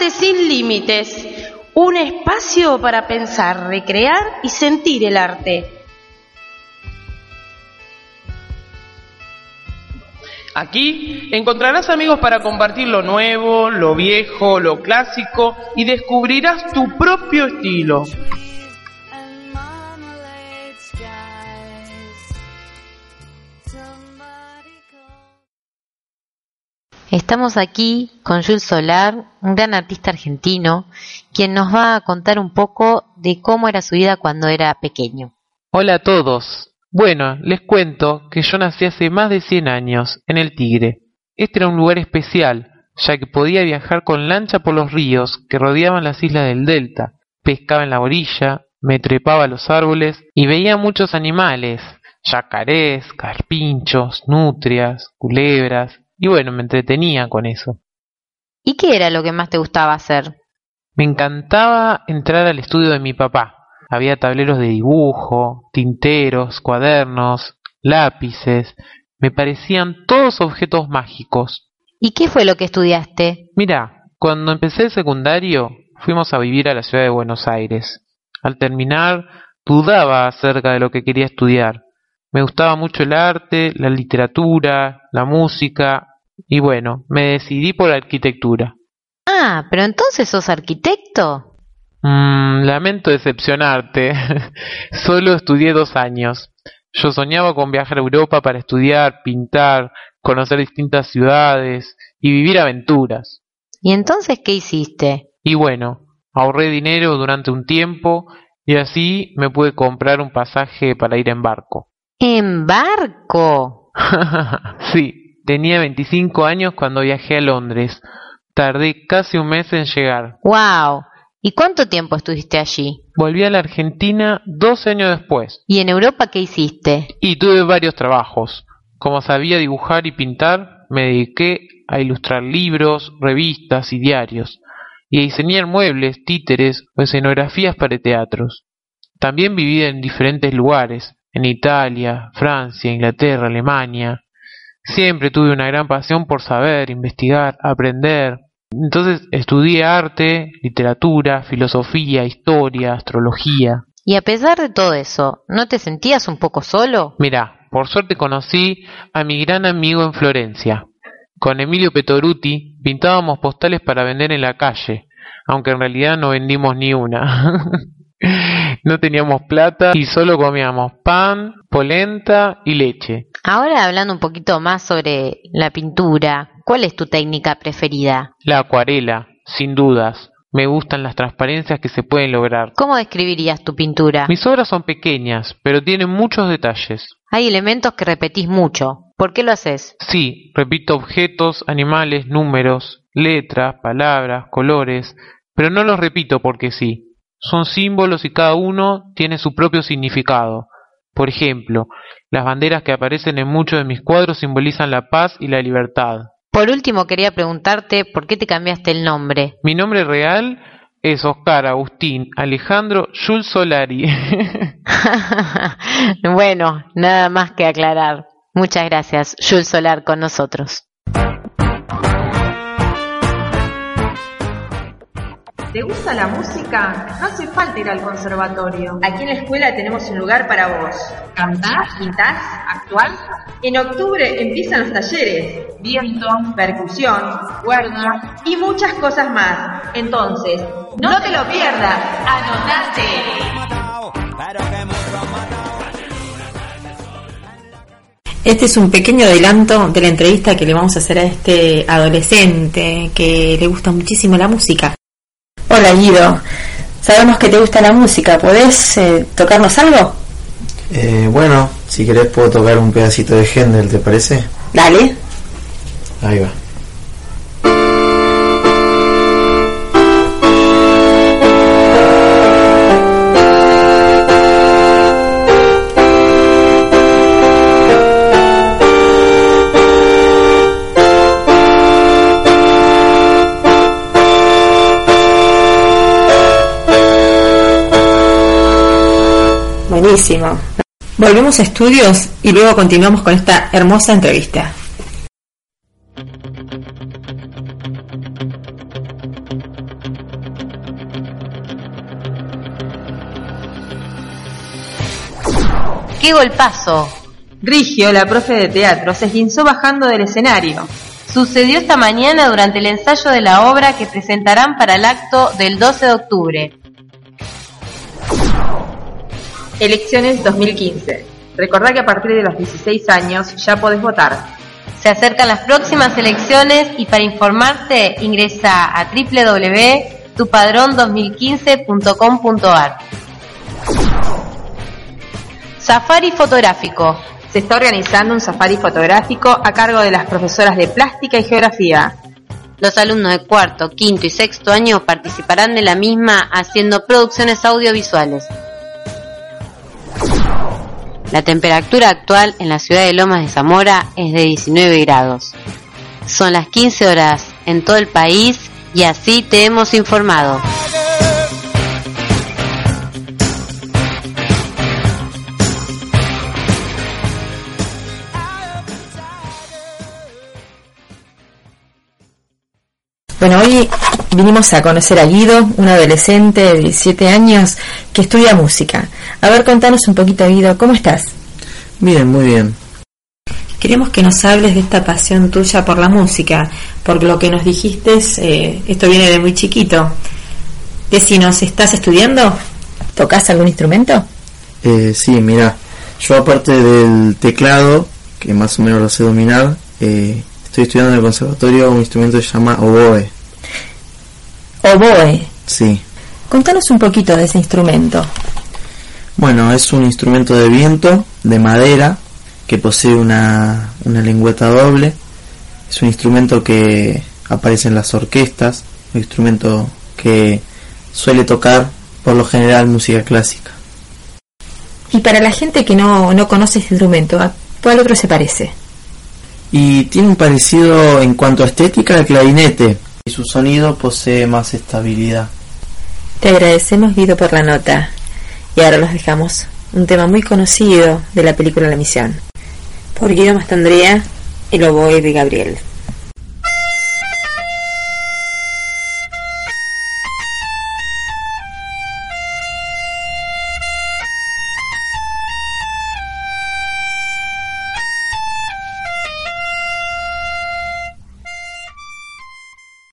Arte sin límites. Un espacio para pensar, recrear y sentir el arte. Aquí encontrarás amigos para compartir lo nuevo, lo viejo, lo clásico y descubrirás tu propio estilo. Estamos aquí con Jules Solar, un gran artista argentino, quien nos va a contar un poco de cómo era su vida cuando era pequeño. Hola a todos. Bueno, les cuento que yo nací hace más de 100 años, en el Tigre. Este era un lugar especial, ya que podía viajar con lancha por los ríos que rodeaban las islas del Delta, pescaba en la orilla, me trepaba a los árboles y veía muchos animales, yacarés, carpinchos, nutrias, culebras, y bueno, me entretenía con eso. ¿Y qué era lo que más te gustaba hacer? Me encantaba entrar al estudio de mi papá. Había tableros de dibujo, tinteros, cuadernos, lápices. Me parecían todos objetos mágicos. ¿Y qué fue lo que estudiaste? Mira, cuando empecé el secundario, fuimos a vivir a la ciudad de Buenos Aires. Al terminar, dudaba acerca de lo que quería estudiar. Me gustaba mucho el arte, la literatura, la música, y bueno, me decidí por arquitectura. Ah, pero entonces sos arquitecto. Mmm, lamento decepcionarte. Solo estudié dos años. Yo soñaba con viajar a Europa para estudiar, pintar, conocer distintas ciudades y vivir aventuras. ¿Y entonces qué hiciste? Y bueno, ahorré dinero durante un tiempo y así me pude comprar un pasaje para ir en barco. ¿En barco? sí, Tenía 25 años cuando viajé a Londres. Tardé casi un mes en llegar. ¡Wow! ¿Y cuánto tiempo estuviste allí? Volví a la Argentina dos años después. ¿Y en Europa qué hiciste? Y tuve varios trabajos. Como sabía dibujar y pintar, me dediqué a ilustrar libros, revistas y diarios, y a diseñar muebles, títeres o escenografías para teatros. También viví en diferentes lugares, en Italia, Francia, Inglaterra, Alemania, Siempre tuve una gran pasión por saber, investigar, aprender. Entonces estudié arte, literatura, filosofía, historia, astrología. Y a pesar de todo eso, ¿no te sentías un poco solo? Mira, por suerte conocí a mi gran amigo en Florencia. Con Emilio Petoruti pintábamos postales para vender en la calle, aunque en realidad no vendimos ni una. no teníamos plata y solo comíamos pan, polenta y leche. Ahora hablando un poquito más sobre la pintura, ¿cuál es tu técnica preferida? La acuarela, sin dudas. Me gustan las transparencias que se pueden lograr. ¿Cómo describirías tu pintura? Mis obras son pequeñas, pero tienen muchos detalles. Hay elementos que repetís mucho. ¿Por qué lo haces? Sí, repito objetos, animales, números, letras, palabras, colores, pero no los repito porque sí. Son símbolos y cada uno tiene su propio significado. Por ejemplo, las banderas que aparecen en muchos de mis cuadros simbolizan la paz y la libertad. Por último, quería preguntarte por qué te cambiaste el nombre. Mi nombre real es Oscar Agustín Alejandro Jules Solari. bueno, nada más que aclarar. Muchas gracias, Jules Solar, con nosotros. ¿Te gusta la música? No hace falta ir al conservatorio. Aquí en la escuela tenemos un lugar para vos. ¿Cantás? ¿Pintás? ¿Actuar? En octubre empiezan los talleres. Viento, percusión, cuerda y muchas cosas más. Entonces, no, te lo pierdas. ¡Anotate! Este es un pequeño adelanto de la entrevista que le vamos a hacer a este adolescente que le gusta muchísimo la música. Hola Guido, sabemos que te gusta la música, ¿podés eh, tocarnos algo? Eh, bueno, si querés puedo tocar un pedacito de Händel, ¿te parece? Dale. Ahí va. Buenísimo. Volvemos a estudios y luego continuamos con esta hermosa entrevista. ¡Qué golpazo! Rigio, la profe de teatro, se esguinzó bajando del escenario. Sucedió esta mañana durante el ensayo de la obra que presentarán para el acto del 12 de octubre. Elecciones 2015. Recordá que a partir de los 16 años ya podés votar. Se acercan las próximas elecciones y para informarte ingresa a www.tupadrón2015.com.ar. Safari fotográfico. Se está organizando un safari fotográfico a cargo de las profesoras de plástica y geografía. Los alumnos de cuarto, quinto y sexto año participarán de la misma haciendo producciones audiovisuales. La temperatura actual en la ciudad de Lomas de Zamora es de 19 grados. Son las 15 horas en todo el país y así te hemos informado. Bueno, hoy vinimos a conocer a Guido, un adolescente de 17 años que estudia música. A ver, contanos un poquito, Guido, ¿cómo estás? Bien, muy bien. Queremos que nos hables de esta pasión tuya por la música, por lo que nos dijiste, eh, esto viene de muy chiquito. Decinos, ¿estás estudiando? ¿Tocas algún instrumento? Eh, sí, mira, yo aparte del teclado, que más o menos lo sé dominar, eh, estoy estudiando en el conservatorio un instrumento que se llama oboe. Oboe. Sí. Contanos un poquito de ese instrumento. Bueno, es un instrumento de viento, de madera, que posee una, una lengüeta doble. Es un instrumento que aparece en las orquestas, un instrumento que suele tocar por lo general música clásica. Y para la gente que no, no conoce este instrumento, ¿a cuál otro se parece? Y tiene un parecido en cuanto a estética al clarinete, y su sonido posee más estabilidad. Te agradecemos Guido por la nota. Y ahora los dejamos un tema muy conocido de la película La Misión. Por Guido Mastandrea, el oboe de Gabriel.